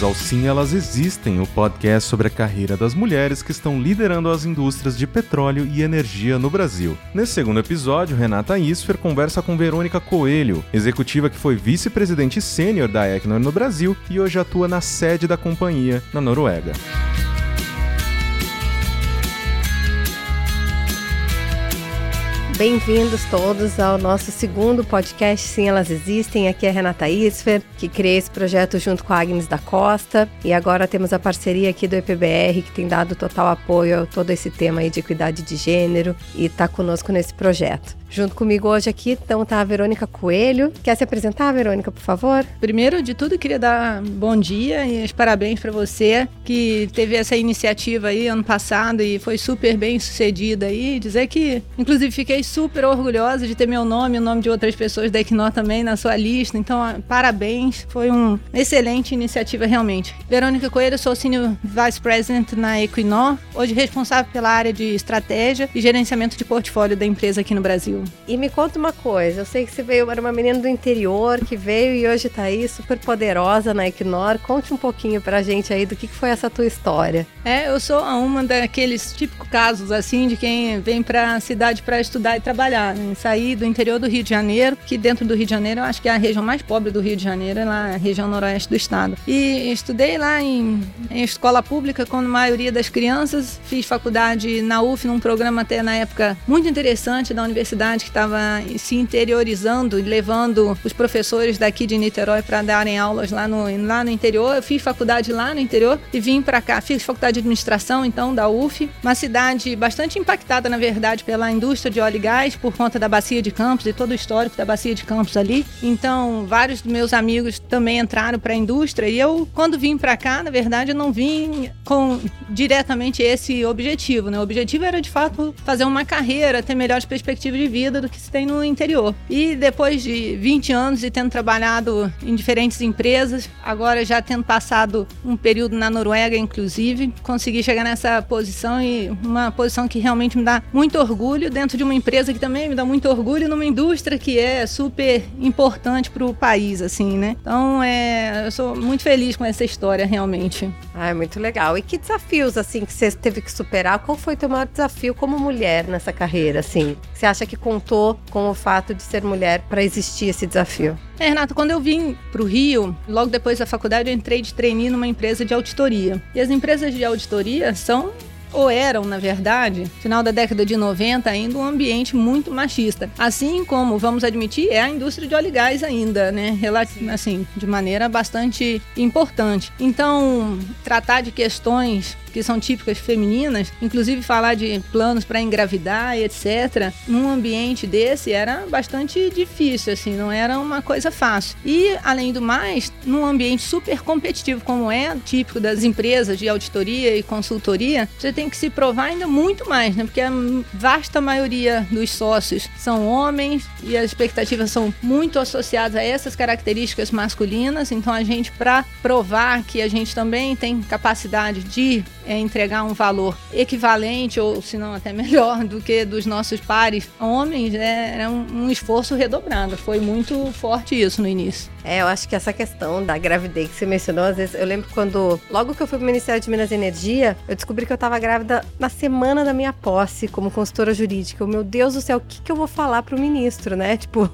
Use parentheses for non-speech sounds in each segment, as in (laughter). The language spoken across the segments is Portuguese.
bem-vindos ao Sim Elas Existem, o podcast sobre a carreira das mulheres que estão liderando as indústrias de petróleo e energia no Brasil. Nesse segundo episódio, Renata Isfer conversa com Verônica Coelho, executiva que foi vice-presidente sênior da Equinor no Brasil e hoje atua na sede da companhia, na Noruega. Bem-vindos todos ao nosso segundo podcast Sim, Elas Existem. Aqui é Renata Isfer, que criei esse projeto junto com a Agnes da Costa. E agora temos a parceria aqui do EPBR, que tem dado total apoio a todo esse tema aí de equidade de gênero e está conosco nesse projeto. Junto comigo hoje aqui, então, tá a Verônica Coelho. Quer se apresentar, Verônica, por favor? Primeiro de tudo, queria dar bom dia e os parabéns para você que teve essa iniciativa aí ano passado e foi super bem sucedida aí. Dizer que, inclusive, fiquei super orgulhosa de ter meu nome e o nome de outras pessoas da Equinor também na sua lista. Então, parabéns. Foi uma excelente iniciativa, realmente. Verônica Coelho, sou Senior Vice President na Equinor, hoje responsável pela área de estratégia e gerenciamento de portfólio da empresa aqui no Brasil. E me conta uma coisa, eu sei que você veio, era uma menina do interior que veio e hoje tá aí super poderosa na Equinor. Conte um pouquinho pra gente aí do que foi essa tua história. É, eu sou uma daqueles típicos casos assim de quem vem pra cidade para estudar e trabalhar. Né? Saí do interior do Rio de Janeiro, que dentro do Rio de Janeiro eu acho que é a região mais pobre do Rio de Janeiro, é lá a região noroeste do estado. E estudei lá em, em escola pública com a maioria das crianças, fiz faculdade na UF num programa até na época muito interessante da universidade que estava se interiorizando e levando os professores daqui de Niterói para darem aulas lá no, lá no interior. Eu fiz faculdade lá no interior e vim para cá. Fiz faculdade de administração, então, da UF. Uma cidade bastante impactada, na verdade, pela indústria de óleo e gás, por conta da Bacia de Campos e todo o histórico da Bacia de Campos ali. Então, vários dos meus amigos também entraram para a indústria e eu, quando vim para cá, na verdade, eu não vim com diretamente esse objetivo. Né? O objetivo era, de fato, fazer uma carreira, ter melhores perspectivas de vida vida do que se tem no interior. E depois de 20 anos e tendo trabalhado em diferentes empresas, agora já tendo passado um período na Noruega, inclusive, consegui chegar nessa posição e uma posição que realmente me dá muito orgulho dentro de uma empresa que também me dá muito orgulho numa indústria que é super importante para o país, assim, né? Então, é, eu sou muito feliz com essa história, realmente. Ah, é muito legal. E que desafios, assim, que você teve que superar? Qual foi o teu maior desafio como mulher nessa carreira, assim? Você acha que contou com o fato de ser mulher para existir esse desafio? É, Renato, quando eu vim para o Rio, logo depois da faculdade, eu entrei de trainee numa empresa de auditoria. E as empresas de auditoria são ou eram, na verdade, final da década de 90, ainda um ambiente muito machista. Assim como, vamos admitir, é a indústria de óleo e gás ainda, né? Assim, de maneira bastante importante. Então, tratar de questões que são típicas femininas, inclusive falar de planos para engravidar e etc, num ambiente desse era bastante difícil, assim, não era uma coisa fácil. E, além do mais, num ambiente super competitivo como é típico das empresas de auditoria e consultoria, você tem que se provar ainda muito mais, né? Porque a vasta maioria dos sócios são homens e as expectativas são muito associadas a essas características masculinas, então a gente para provar que a gente também tem capacidade de é, entregar um valor equivalente ou se não até melhor do que dos nossos pares homens, né, era um, um esforço redobrado. Foi muito forte isso no início. É, eu acho que essa questão da gravidez que você mencionou, às vezes eu lembro quando, logo que eu fui pro Ministério de Minas e Energia, eu descobri que eu tava grávida na semana da minha posse como consultora jurídica. Meu Deus do céu, o que, que eu vou falar pro ministro, né? (laughs) Tipo,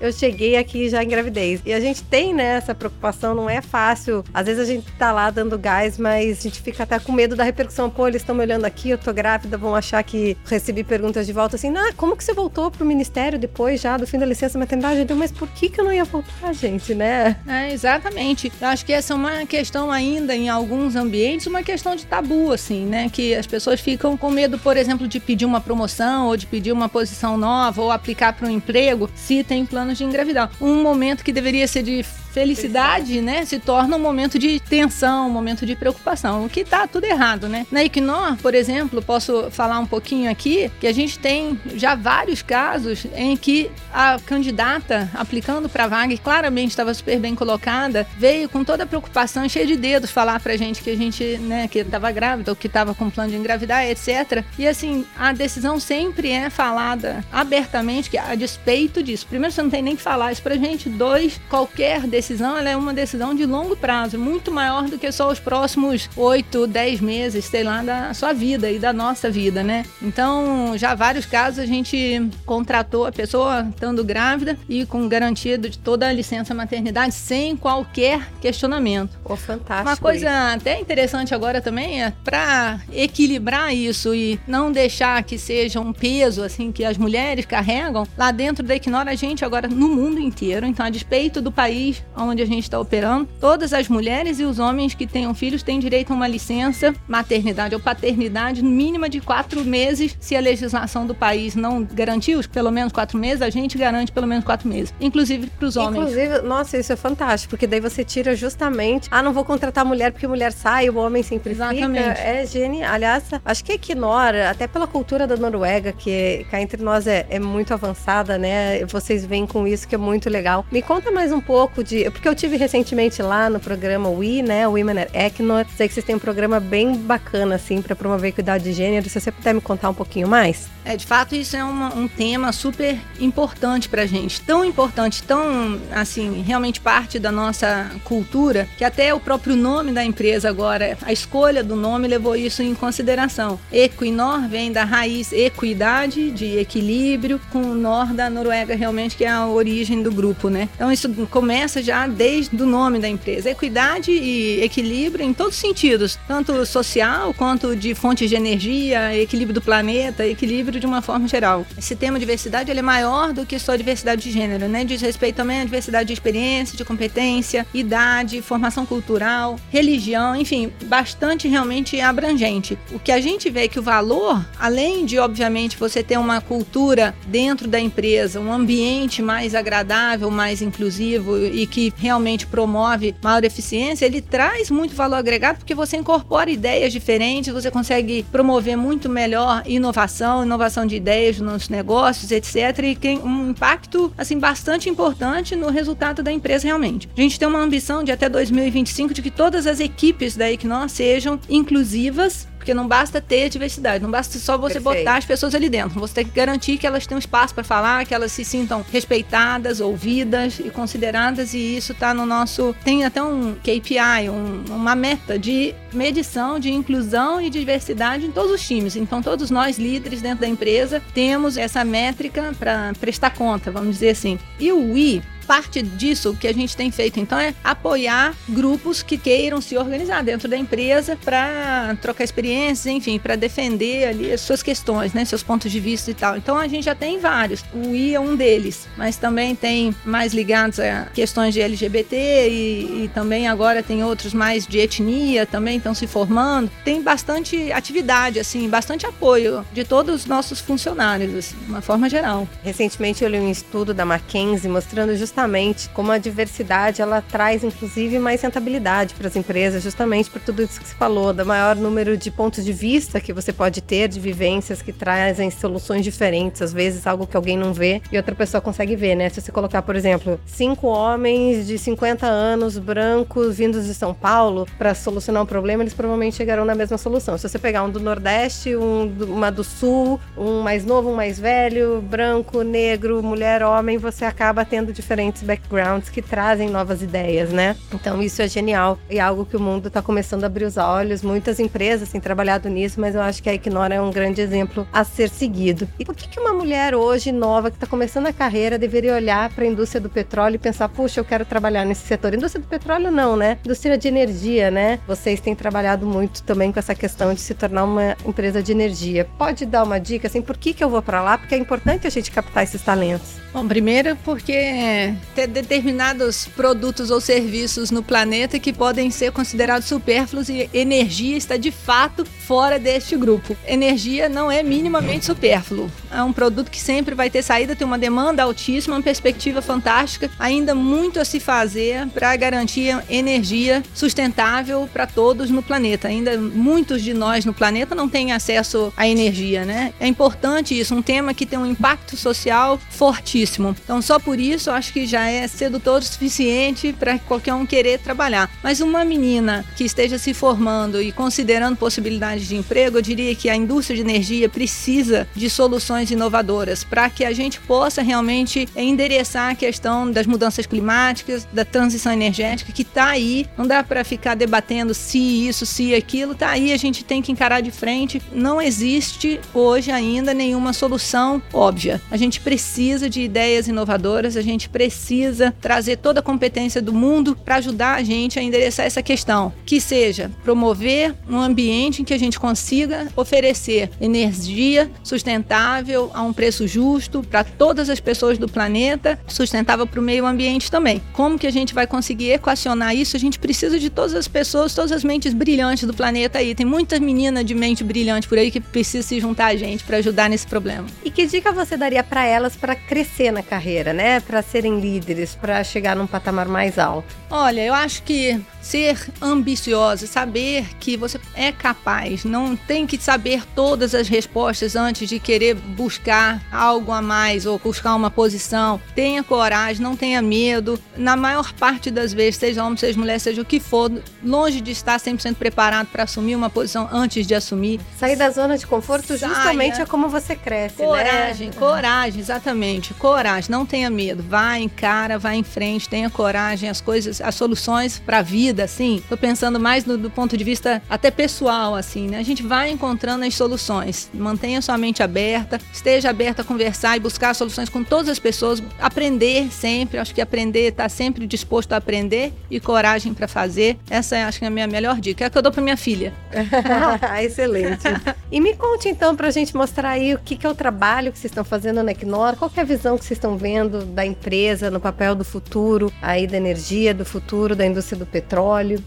eu cheguei aqui já em gravidez. E a gente tem, né, essa preocupação, não é fácil. Às vezes a gente tá lá dando gás, mas a gente fica até com medo da repercussão. Pô, eles estão me olhando aqui, eu tô grávida, vão achar que recebi perguntas de volta assim, ah, como que você voltou pro ministério depois já do fim da licença maternidade? Eu, mas por que que eu não ia voltar, gente? né? É, exatamente. Eu acho que essa é uma questão ainda em alguns ambientes, uma questão de tabu, assim, né? Que as pessoas ficam com medo, por exemplo, de pedir uma promoção ou de pedir uma posição nova ou aplicar para um emprego se tem planos de engravidar. Um momento que deveria ser de felicidade, né, se torna um momento de tensão, um momento de preocupação, o que tá tudo errado, né? Na Equinor, por exemplo, posso falar um pouquinho aqui que a gente tem já vários casos em que a candidata aplicando para vaga e claramente estava super bem colocada, veio com toda a preocupação, cheia de dedos falar pra gente que a gente, né, que estava grávida ou que estava com plano de engravidar, etc. E assim, a decisão sempre é falada abertamente que a despeito disso. Primeiro, você não tem nem que falar isso pra gente. Dois, qualquer decisão decisão ela é uma decisão de longo prazo, muito maior do que só os próximos 8, 10 meses, sei lá, da sua vida e da nossa vida, né? Então, já vários casos a gente contratou a pessoa estando grávida e com garantia de toda a licença maternidade sem qualquer questionamento. Oh, fantástico. Uma coisa isso. até interessante agora também é para equilibrar isso e não deixar que seja um peso assim que as mulheres carregam. Lá dentro da Equinor a gente agora no mundo inteiro, então a despeito do país onde a gente está operando, todas as mulheres e os homens que tenham filhos têm direito a uma licença maternidade ou paternidade mínima de quatro meses. Se a legislação do país não garantir os pelo menos quatro meses, a gente garante pelo menos quatro meses, inclusive para os homens. Inclusive, nossa, isso é fantástico, porque daí você tira justamente, ah, não vou contratar mulher porque mulher sai, o homem sempre Exatamente. fica. É genial. Aliás, acho que a Equinor, até pela cultura da Noruega, que cá entre nós é, é muito avançada, né? Vocês vêm com isso que é muito legal. Me conta mais um pouco de, porque eu tive recentemente lá no programa We, né, Women at Equinor. Sei que vocês têm um programa bem bacana assim para promover equidade de gênero. Se você puder me contar um pouquinho mais? É, de fato, isso é uma, um tema super importante pra gente. Tão importante, tão, assim, realmente parte da nossa cultura, que até o próprio nome da empresa agora, a escolha do nome levou isso em consideração. Equinor vem da raiz equidade, de equilíbrio, com o nor da Noruega, realmente, que é a origem do grupo, né? Então, isso começa já desde o nome da empresa. Equidade e equilíbrio em todos os sentidos, tanto social quanto de fontes de energia, equilíbrio do planeta, equilíbrio de uma forma geral. Esse tema diversidade ele é maior do que só diversidade de gênero, né? Diz respeito também à diversidade de experiência, de competência, idade, formação cultural, religião, enfim, bastante realmente abrangente. O que a gente vê é que o valor, além de obviamente você ter uma cultura dentro da empresa, um ambiente mais agradável, mais inclusivo e que realmente promove maior eficiência, ele traz muito valor agregado porque você incorpora ideias diferentes, você consegue promover muito melhor inovação, inovação de ideias nos negócios, etc. E tem um impacto assim bastante importante no resultado da empresa realmente. A gente tem uma ambição de até 2025 de que todas as equipes da Equinor sejam inclusivas porque não basta ter diversidade, não basta só você Perfeito. botar as pessoas ali dentro. Você tem que garantir que elas tenham espaço para falar, que elas se sintam respeitadas, ouvidas e consideradas. E isso está no nosso. Tem até um KPI, um, uma meta de medição de inclusão e diversidade em todos os times. Então, todos nós, líderes dentro da empresa, temos essa métrica para prestar conta, vamos dizer assim. E o I parte disso que a gente tem feito, então, é apoiar grupos que queiram se organizar dentro da empresa para trocar experiências, enfim, para defender ali as suas questões, né, seus pontos de vista e tal. Então, a gente já tem vários. O I é um deles, mas também tem mais ligados a questões de LGBT e, e também agora tem outros mais de etnia também estão se formando. Tem bastante atividade, assim, bastante apoio de todos os nossos funcionários, assim, de uma forma geral. Recentemente eu li um estudo da McKinsey mostrando justamente justamente como a diversidade ela traz inclusive mais rentabilidade para as empresas, justamente por tudo isso que você falou, da maior número de pontos de vista que você pode ter, de vivências que trazem soluções diferentes, às vezes algo que alguém não vê e outra pessoa consegue ver, né? Se você colocar, por exemplo, cinco homens de 50 anos, brancos, vindos de São Paulo, para solucionar um problema, eles provavelmente chegarão na mesma solução. Se você pegar um do Nordeste, um uma do Sul, um mais novo, um mais velho, branco, negro, mulher, homem, você acaba tendo diferentes diferentes backgrounds que trazem novas ideias, né? Então isso é genial e é algo que o mundo está começando a abrir os olhos. Muitas empresas têm trabalhado nisso, mas eu acho que a Equinor é um grande exemplo a ser seguido. E por que, que uma mulher hoje nova que está começando a carreira deveria olhar para a indústria do petróleo e pensar, puxa, eu quero trabalhar nesse setor? Indústria do petróleo não, né? Indústria de energia, né? Vocês têm trabalhado muito também com essa questão de se tornar uma empresa de energia. Pode dar uma dica assim, por que que eu vou para lá? Porque é importante a gente captar esses talentos. Bom, primeiro porque ter determinados produtos ou serviços no planeta que podem ser considerados supérfluos e energia está de fato fora deste grupo. Energia não é minimamente supérfluo. É um produto que sempre vai ter saída, tem uma demanda altíssima, uma perspectiva fantástica, ainda muito a se fazer para garantir energia sustentável para todos no planeta. Ainda muitos de nós no planeta não têm acesso à energia, né? É importante isso, um tema que tem um impacto social fortíssimo. Então, só por isso, acho que já é sedutor o suficiente para qualquer um querer trabalhar. Mas uma menina que esteja se formando e considerando possibilidades de emprego, eu diria que a indústria de energia precisa de soluções soluções inovadoras para que a gente possa realmente endereçar a questão das mudanças climáticas, da transição energética que está aí. Não dá para ficar debatendo se isso, se aquilo, está aí. A gente tem que encarar de frente. Não existe hoje ainda nenhuma solução óbvia. A gente precisa de ideias inovadoras, a gente precisa trazer toda a competência do mundo para ajudar a gente a endereçar essa questão, que seja promover um ambiente em que a gente consiga oferecer energia sustentável a um preço justo para todas as pessoas do planeta, sustentável para o meio ambiente também. Como que a gente vai conseguir equacionar isso? A gente precisa de todas as pessoas, todas as mentes brilhantes do planeta aí. Tem muitas meninas de mente brilhante por aí que precisam se juntar a gente para ajudar nesse problema. E que dica você daria para elas para crescer na carreira, né? Para serem líderes, para chegar num patamar mais alto? Olha, eu acho que ser ambiciosa, saber que você é capaz, não tem que saber todas as respostas antes de querer buscar algo a mais ou buscar uma posição. Tenha coragem, não tenha medo. Na maior parte das vezes, seja homem, seja mulher, seja o que for, longe de estar 100% preparado para assumir uma posição antes de assumir. Sair da zona de conforto Saia. justamente é como você cresce, né? coragem, né? Coragem, exatamente. Coragem, não tenha medo. Vai, encara, vai em frente, tenha coragem. As coisas, as soluções para a vida, assim, tô pensando mais no, do ponto de vista até pessoal, assim, né? A gente vai encontrando as soluções. Mantenha sua mente aberta, esteja aberta a conversar e buscar soluções com todas as pessoas, aprender sempre. Acho que aprender, tá sempre disposto a aprender e coragem para fazer. Essa é, acho que é a minha melhor dica. É a que eu dou para minha filha. (laughs) Excelente. E me conte então para a gente mostrar aí o que, que é o trabalho que vocês estão fazendo na Equinor, qual é a visão que vocês estão vendo da empresa no papel do futuro, aí da energia, do futuro da indústria do petróleo.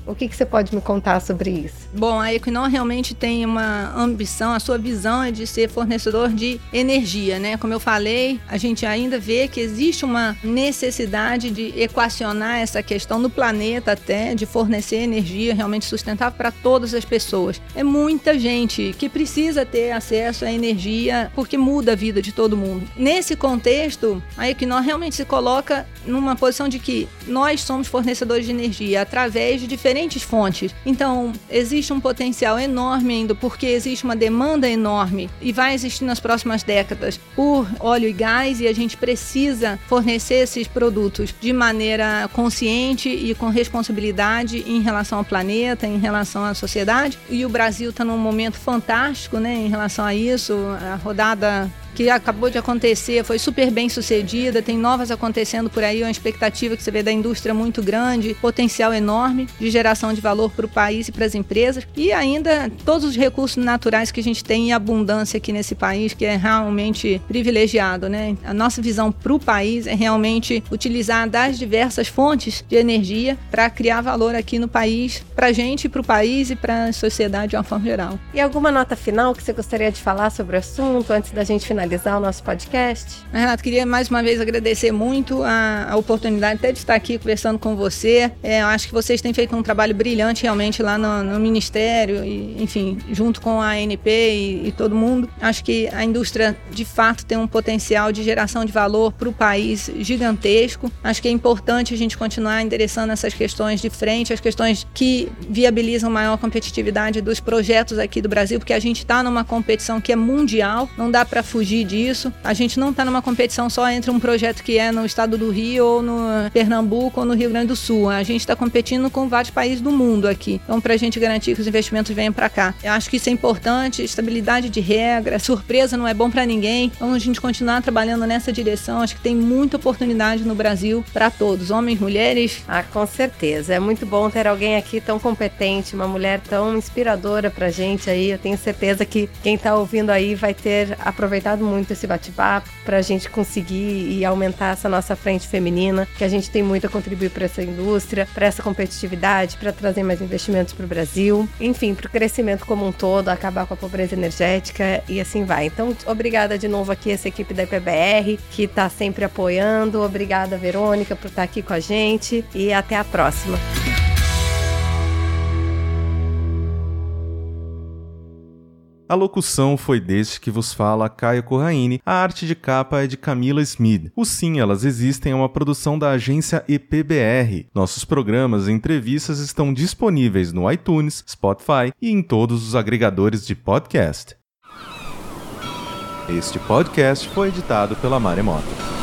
O que, que você pode me contar sobre isso? Bom, a Equinor realmente tem uma ambição, a sua visão é de ser fornecedor de energia, né? Como eu falei, a gente ainda vê que existe uma necessidade de equacionar essa questão no planeta até, de fornecer energia realmente sustentável para todas as pessoas. É muita gente que precisa ter acesso à energia porque muda a vida de todo mundo. Nesse contexto, a Equinor realmente se coloca numa posição de que nós somos fornecedores de energia através de diferentes fontes. Então, existe um potencial enorme ainda, porque existe uma demanda enorme e vai existir nas próximas décadas por óleo e gás, e a gente precisa fornecer esses produtos de maneira consciente e com responsabilidade em relação ao planeta, em relação à sociedade. E o Brasil está num momento fantástico né, em relação a isso. A rodada que acabou de acontecer, foi super bem sucedida, tem novas acontecendo por aí, uma expectativa que você vê da indústria muito grande, potencial enorme de geração de valor para o país e para as empresas, e ainda todos os recursos naturais que a gente tem em abundância aqui nesse país, que é realmente privilegiado, né? A nossa visão para o país é realmente utilizar das diversas fontes de energia para criar valor aqui no país, para a gente, para o país e para a sociedade de uma forma geral. E alguma nota final que você gostaria de falar sobre o assunto antes da gente finalizar? Finalizar o nosso podcast. Renato, queria mais uma vez agradecer muito a, a oportunidade até de estar aqui conversando com você. É, eu acho que vocês têm feito um trabalho brilhante realmente lá no, no Ministério, e, enfim, junto com a ANP e, e, todo mundo. Acho que a indústria, de fato, tem um potencial de geração de valor para o país gigantesco. Acho que é importante a gente continuar endereçando essas questões de frente, as questões que viabilizam maior competitividade dos projetos aqui do Brasil, porque a gente está numa competição que é mundial, não dá para fugir fugir disso. A gente não está numa competição só entre um projeto que é no estado do Rio, ou no Pernambuco, ou no Rio Grande do Sul. A gente está competindo com vários países do mundo aqui. Então, para a gente garantir que os investimentos venham para cá. Eu acho que isso é importante, estabilidade de regra, surpresa não é bom para ninguém. Então, a gente continuar trabalhando nessa direção. Acho que tem muita oportunidade no Brasil para todos, homens, mulheres. Ah, com certeza. É muito bom ter alguém aqui tão competente, uma mulher tão inspiradora para gente aí. Eu tenho certeza que quem está ouvindo aí vai ter aproveitado muito esse bate-papo para a gente conseguir e aumentar essa nossa frente feminina, que a gente tem muito a contribuir para essa indústria, para essa competitividade, para trazer mais investimentos para o Brasil, enfim, para o crescimento como um todo, acabar com a pobreza energética e assim vai. Então, obrigada de novo aqui essa equipe da IPBR que está sempre apoiando. Obrigada, Verônica, por estar tá aqui com a gente e até a próxima. A locução foi deste que vos fala Caio Corraine, a arte de capa é de Camila Smith. O Sim, Elas Existem é uma produção da agência EPBR. Nossos programas e entrevistas estão disponíveis no iTunes, Spotify e em todos os agregadores de podcast. Este podcast foi editado pela Maremoto.